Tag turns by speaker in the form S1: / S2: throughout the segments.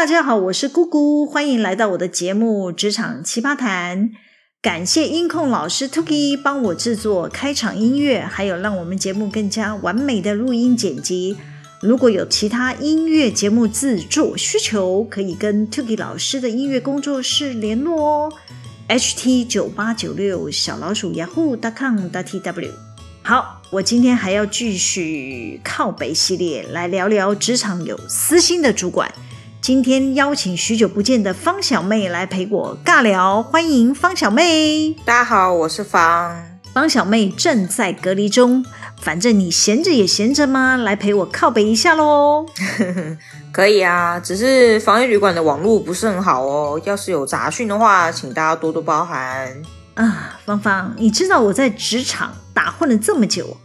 S1: 大家好，我是姑姑，欢迎来到我的节目《职场奇葩谈》。感谢音控老师 Tuki 帮我制作开场音乐，还有让我们节目更加完美的录音剪辑。如果有其他音乐节目制作需求，可以跟 Tuki 老师的音乐工作室联络哦。ht 九八九六小老鼠 yahoo.com.tw。好，我今天还要继续靠北系列来聊聊职场有私心的主管。今天邀请许久不见的方小妹来陪我尬聊，欢迎方小妹。
S2: 大家好，我是方。
S1: 方小妹正在隔离中，反正你闲着也闲着嘛，来陪我靠北一下喽。
S2: 可以啊，只是防疫旅馆的网络不是很好哦，要是有杂讯的话，请大家多多包涵。
S1: 啊，芳芳，你知道我在职场打混了这么久，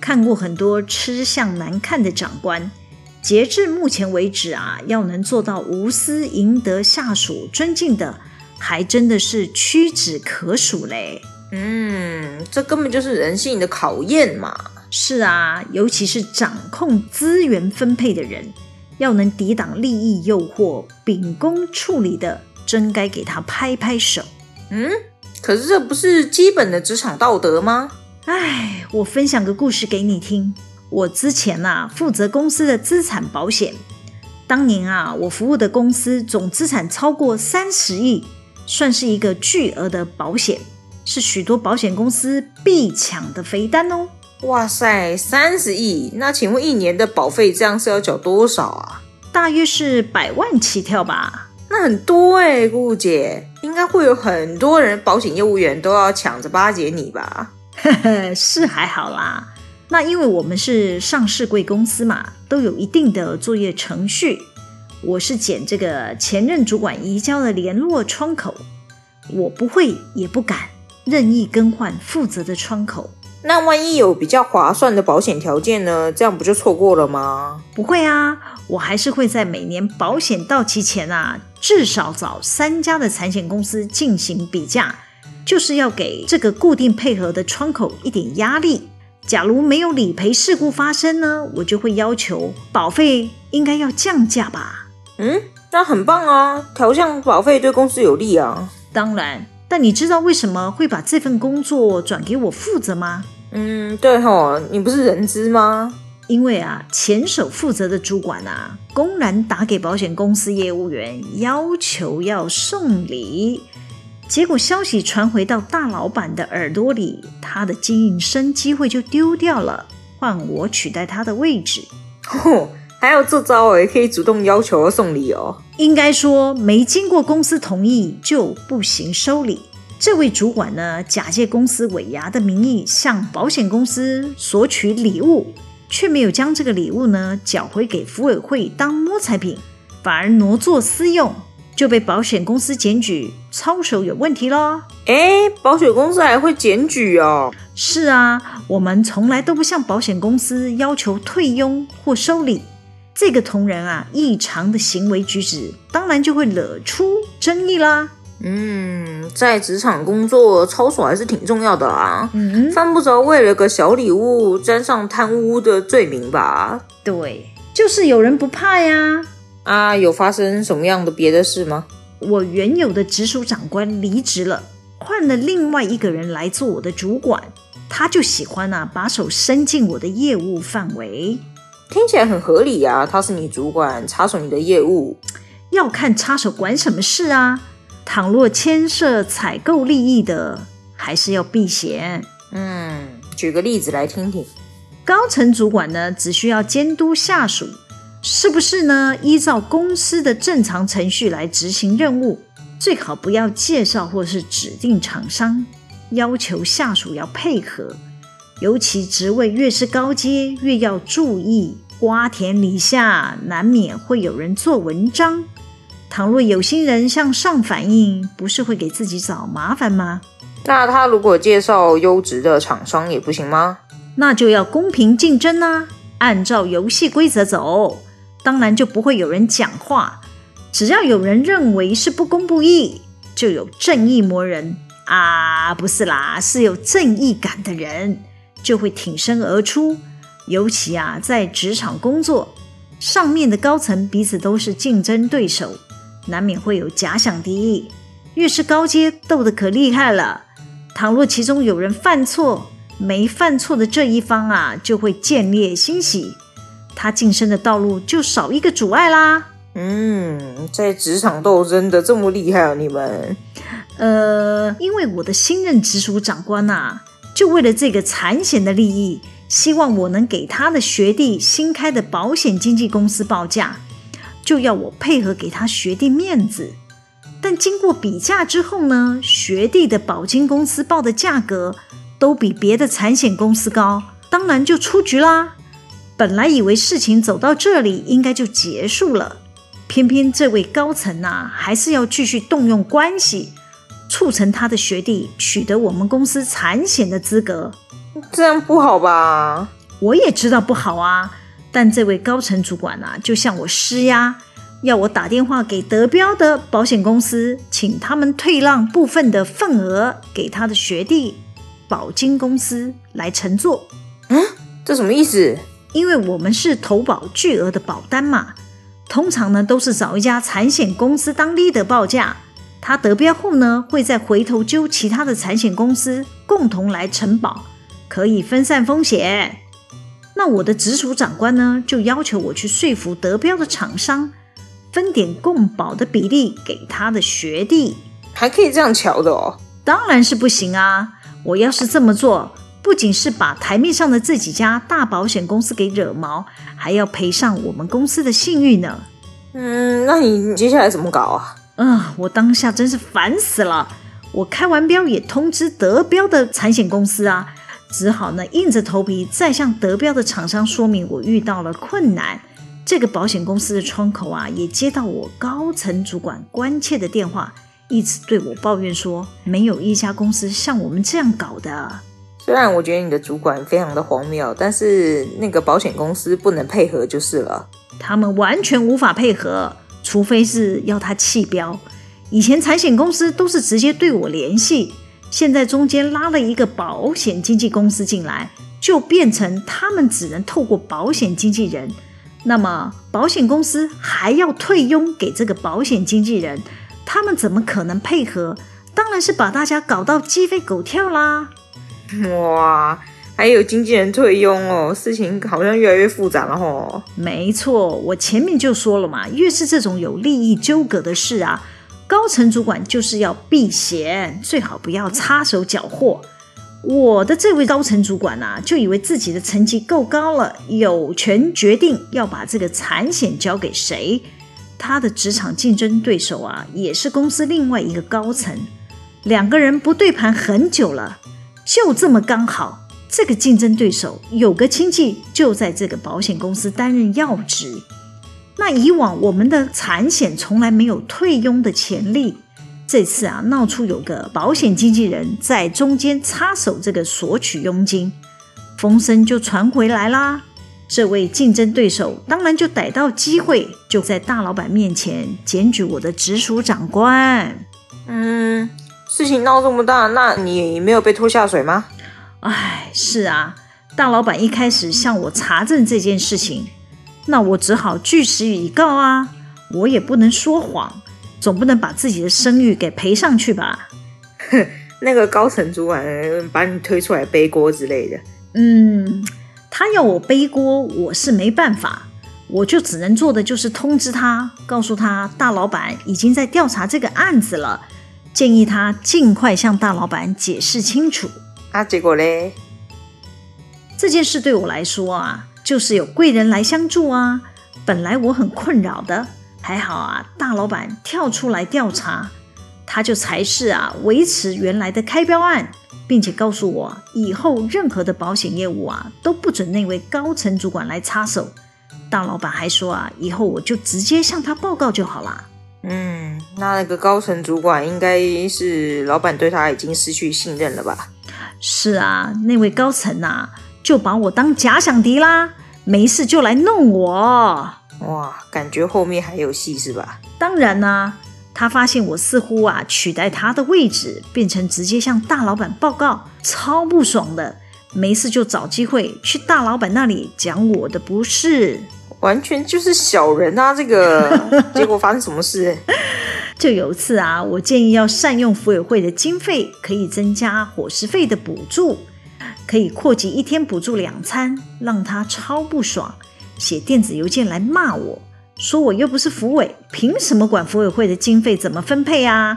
S1: 看过很多吃相难看的长官。截至目前为止啊，要能做到无私赢得下属尊敬的，还真的是屈指可数嘞。
S2: 嗯，这根本就是人性的考验嘛。
S1: 是啊，尤其是掌控资源分配的人，要能抵挡利益诱惑、秉公处理的，真该给他拍拍手。
S2: 嗯，可是这不是基本的职场道德吗？
S1: 哎，我分享个故事给你听。我之前呐、啊，负责公司的资产保险。当年啊，我服务的公司总资产超过三十亿，算是一个巨额的保险，是许多保险公司必抢的肥单哦。
S2: 哇塞，三十亿！那请问一年的保费这样是要缴多少啊？
S1: 大约是百万起跳吧。
S2: 那很多哎，姑姑姐，应该会有很多人保险业务员都要抢着巴结你吧？
S1: 呵呵，是还好啦。那因为我们是上市贵公司嘛，都有一定的作业程序。我是捡这个前任主管移交的联络窗口，我不会也不敢任意更换负责的窗口。
S2: 那万一有比较划算的保险条件呢？这样不就错过了吗？
S1: 不会啊，我还是会在每年保险到期前啊，至少找三家的产险公司进行比价，就是要给这个固定配合的窗口一点压力。假如没有理赔事故发生呢，我就会要求保费应该要降价吧。
S2: 嗯，那很棒啊，调降保费对公司有利啊。
S1: 当然，但你知道为什么会把这份工作转给我负责吗？
S2: 嗯，对吼，你不是人资吗？
S1: 因为啊，前手负责的主管啊，公然打给保险公司业务员，要求要送礼。结果消息传回到大老板的耳朵里，他的经营生机会就丢掉了，换我取代他的位置。
S2: 哦，还有这招也可以主动要求送礼哦。
S1: 应该说，没经过公司同意就不行收礼。这位主管呢，假借公司尾牙的名义向保险公司索取礼物，却没有将这个礼物呢缴回给福委会当摸彩品，反而挪作私用。就被保险公司检举操守有问题咯。
S2: 诶，保险公司还会检举哦？
S1: 是啊，我们从来都不向保险公司要求退佣或收礼。这个同仁啊，异常的行为举止，当然就会惹出争议啦。
S2: 嗯，在职场工作，操守还是挺重要的啊。
S1: 嗯，
S2: 犯不着为了个小礼物沾上贪污的罪名吧？
S1: 对，就是有人不怕呀。
S2: 啊，有发生什么样的别的事吗？
S1: 我原有的直属长官离职了，换了另外一个人来做我的主管，他就喜欢啊，把手伸进我的业务范围。
S2: 听起来很合理啊，他是你主管，插手你的业务，
S1: 要看插手管什么事啊。倘若牵涉采购利益的，还是要避嫌。
S2: 嗯，举个例子来听听。
S1: 高层主管呢，只需要监督下属。是不是呢？依照公司的正常程序来执行任务，最好不要介绍或是指定厂商，要求下属要配合。尤其职位越是高阶，越要注意，瓜田李下，难免会有人做文章。倘若有心人向上反映，不是会给自己找麻烦吗？
S2: 那他如果介绍优质的厂商也不行吗？
S1: 那就要公平竞争啊，按照游戏规则走。当然就不会有人讲话，只要有人认为是不公不义，就有正义魔人啊，不是啦，是有正义感的人就会挺身而出。尤其啊，在职场工作，上面的高层彼此都是竞争对手，难免会有假想敌。越是高阶，斗得可厉害了。倘若其中有人犯错，没犯错的这一方啊，就会见猎心喜，他晋升的道路就少一个阻碍啦。
S2: 嗯，在职场斗争的这么厉害啊，你们？
S1: 呃，因为我的新任直属长官啊，就为了这个产险的利益，希望我能给他的学弟新开的保险经纪公司报价，就要我配合给他学弟面子。但经过比价之后呢，学弟的保金公司报的价格都比别的产险公司高，当然就出局啦。本来以为事情走到这里应该就结束了，偏偏这位高层呐、啊，还是要继续动用关系，促成他的学弟取得我们公司产险的资格。
S2: 这样不好吧？
S1: 我也知道不好啊，但这位高层主管啊，就向我施压。要我打电话给德标的保险公司，请他们退让部分的份额给他的学弟保金公司来乘坐。
S2: 嗯，这什么意思？
S1: 因为我们是投保巨额的保单嘛，通常呢都是找一家产险公司当 leader 报价，他得标后呢会再回头揪其他的产险公司共同来承保，可以分散风险。那我的直属长官呢就要求我去说服得标的厂商。分点共保的比例给他的学弟，
S2: 还可以这样瞧的哦？
S1: 当然是不行啊！我要是这么做，不仅是把台面上的这几家大保险公司给惹毛，还要赔上我们公司的信誉呢。
S2: 嗯，那你接下来怎么搞啊？
S1: 嗯，我当下真是烦死了。我开完标也通知得标的产险公司啊，只好呢硬着头皮再向得标的厂商说明我遇到了困难。这个保险公司的窗口啊，也接到我高层主管关切的电话，一直对我抱怨说，没有一家公司像我们这样搞的。
S2: 虽然我觉得你的主管非常的荒谬，但是那个保险公司不能配合就是了。
S1: 他们完全无法配合，除非是要他弃标。以前产险公司都是直接对我联系，现在中间拉了一个保险经纪公司进来，就变成他们只能透过保险经纪人。那么保险公司还要退佣给这个保险经纪人，他们怎么可能配合？当然是把大家搞到鸡飞狗跳啦！
S2: 哇，还有经纪人退佣哦，事情好像越来越复杂了哦。
S1: 没错，我前面就说了嘛，越是这种有利益纠葛的事啊，高层主管就是要避嫌，最好不要插手搅和。我的这位高层主管啊，就以为自己的成绩够高了，有权决定要把这个产险交给谁。他的职场竞争对手啊，也是公司另外一个高层，两个人不对盘很久了，就这么刚好，这个竞争对手有个亲戚就在这个保险公司担任要职。那以往我们的产险从来没有退佣的潜力。这次啊，闹出有个保险经纪人在中间插手，这个索取佣金，风声就传回来啦。这位竞争对手当然就逮到机会，就在大老板面前检举我的直属长官。
S2: 嗯，事情闹这么大，那你没有被拖下水吗？
S1: 哎，是啊，大老板一开始向我查证这件事情，那我只好据实以告啊，我也不能说谎。总不能把自己的声誉给赔上去吧？
S2: 哼，那个高层主管把你推出来背锅之类的。
S1: 嗯，他要我背锅，我是没办法，我就只能做的就是通知他，告诉他大老板已经在调查这个案子了，建议他尽快向大老板解释清楚。
S2: 啊，结果嘞？
S1: 这件事对我来说啊，就是有贵人来相助啊，本来我很困扰的。还好啊，大老板跳出来调查，他就才是啊，维持原来的开标案，并且告诉我，以后任何的保险业务啊，都不准那位高层主管来插手。大老板还说啊，以后我就直接向他报告就好了。
S2: 嗯，那那个高层主管应该是老板对他已经失去信任了吧？
S1: 是啊，那位高层啊，就把我当假想敌啦，没事就来弄我。
S2: 哇，感觉后面还有戏是吧？
S1: 当然啦、啊，他发现我似乎啊取代他的位置，变成直接向大老板报告，超不爽的。没事就找机会去大老板那里讲我的不是。
S2: 完全就是小人啊！这个 结果发生什么事？
S1: 就有一次啊，我建议要善用福委会的经费，可以增加伙食费的补助，可以扩及一天补助两餐，让他超不爽，写电子邮件来骂我，说我又不是福委，凭什么管福委会的经费怎么分配啊？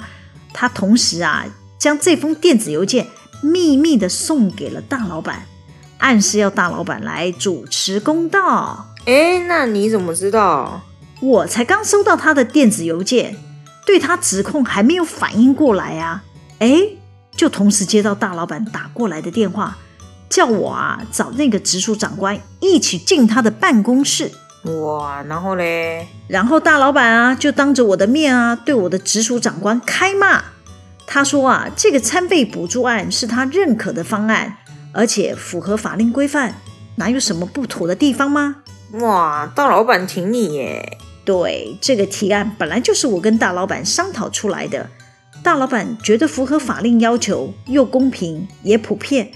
S1: 他同时啊，将这封电子邮件秘密的送给了大老板，暗示要大老板来主持公道。
S2: 哎，那你怎么知道？
S1: 我才刚收到他的电子邮件。对他指控还没有反应过来啊，哎，就同时接到大老板打过来的电话，叫我啊找那个直属长官一起进他的办公室。
S2: 哇，然后嘞？
S1: 然后大老板啊就当着我的面啊对我的直属长官开骂，他说啊这个餐费补助案是他认可的方案，而且符合法令规范，哪有什么不妥的地方吗？
S2: 哇，大老板挺你耶。
S1: 对，这个提案本来就是我跟大老板商讨出来的，大老板觉得符合法令要求，又公平也普遍，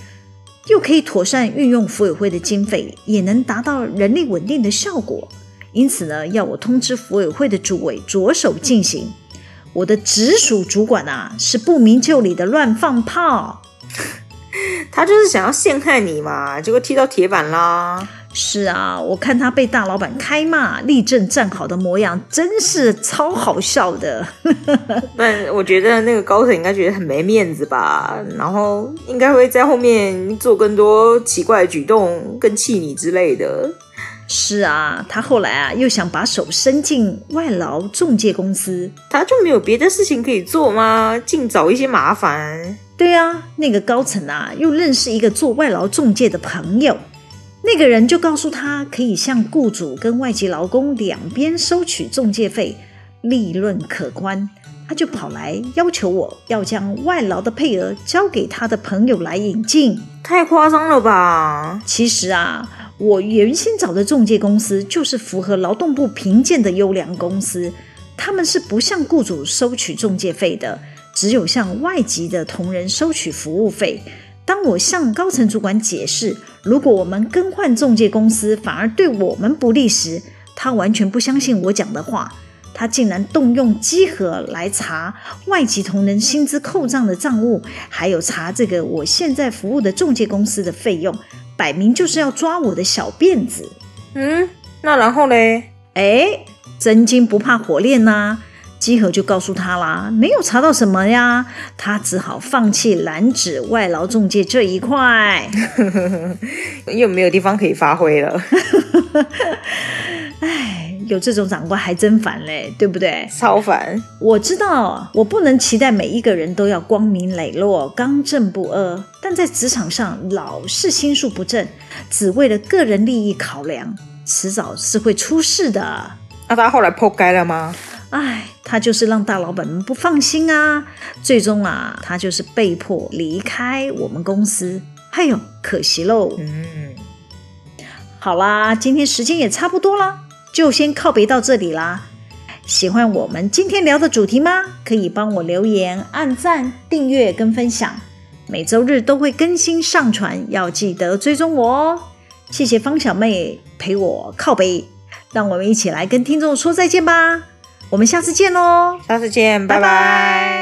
S1: 又可以妥善运用福委会的经费，也能达到人力稳定的效果，因此呢，要我通知福委会的主委着手进行。我的直属主管啊，是不明就里的乱放炮，
S2: 他就是想要陷害你嘛，结果踢到铁板啦。
S1: 是啊，我看他被大老板开骂、立正站好的模样，真是超好笑的。
S2: 但我觉得那个高层应该觉得很没面子吧，然后应该会在后面做更多奇怪的举动，更气你之类的。
S1: 是啊，他后来啊又想把手伸进外劳中介公司，
S2: 他就没有别的事情可以做吗？尽找一些麻烦。
S1: 对啊，那个高层啊又认识一个做外劳中介的朋友。那个人就告诉他，可以向雇主跟外籍劳工两边收取中介费，利润可观。他就跑来要求我要将外劳的配额交给他的朋友来引进，
S2: 太夸张了吧？
S1: 其实啊，我原先找的中介公司就是符合劳动部评鉴的优良公司，他们是不向雇主收取中介费的，只有向外籍的同仁收取服务费。当我向高层主管解释，如果我们更换中介公司，反而对我们不利时，他完全不相信我讲的话。他竟然动用稽核来查外籍同仁薪资扣账的账务，还有查这个我现在服务的中介公司的费用，摆明就是要抓我的小辫子。
S2: 嗯，那然后嘞？
S1: 哎，真金不怕火炼呐、啊。稽核就告诉他啦，没有查到什么呀，他只好放弃蓝纸外劳中介这一块，
S2: 又没有地方可以发挥了。
S1: 哎，有这种长官还真烦嘞，对不对？
S2: 超烦。
S1: 我知道，我不能期待每一个人都要光明磊落、刚正不阿，但在职场上老是心术不正，只为了个人利益考量，迟早是会出事的。
S2: 那他后来破街了吗？
S1: 哎，他就是让大老板们不放心啊！最终啊，他就是被迫离开我们公司。哎呦，可惜喽。嗯，好啦，今天时间也差不多啦，就先靠北到这里啦。喜欢我们今天聊的主题吗？可以帮我留言、按赞、订阅跟分享。每周日都会更新上传，要记得追踪我哦。谢谢方小妹陪我靠背，让我们一起来跟听众说再见吧。我们下次见喽！
S2: 下次见，拜拜。拜拜。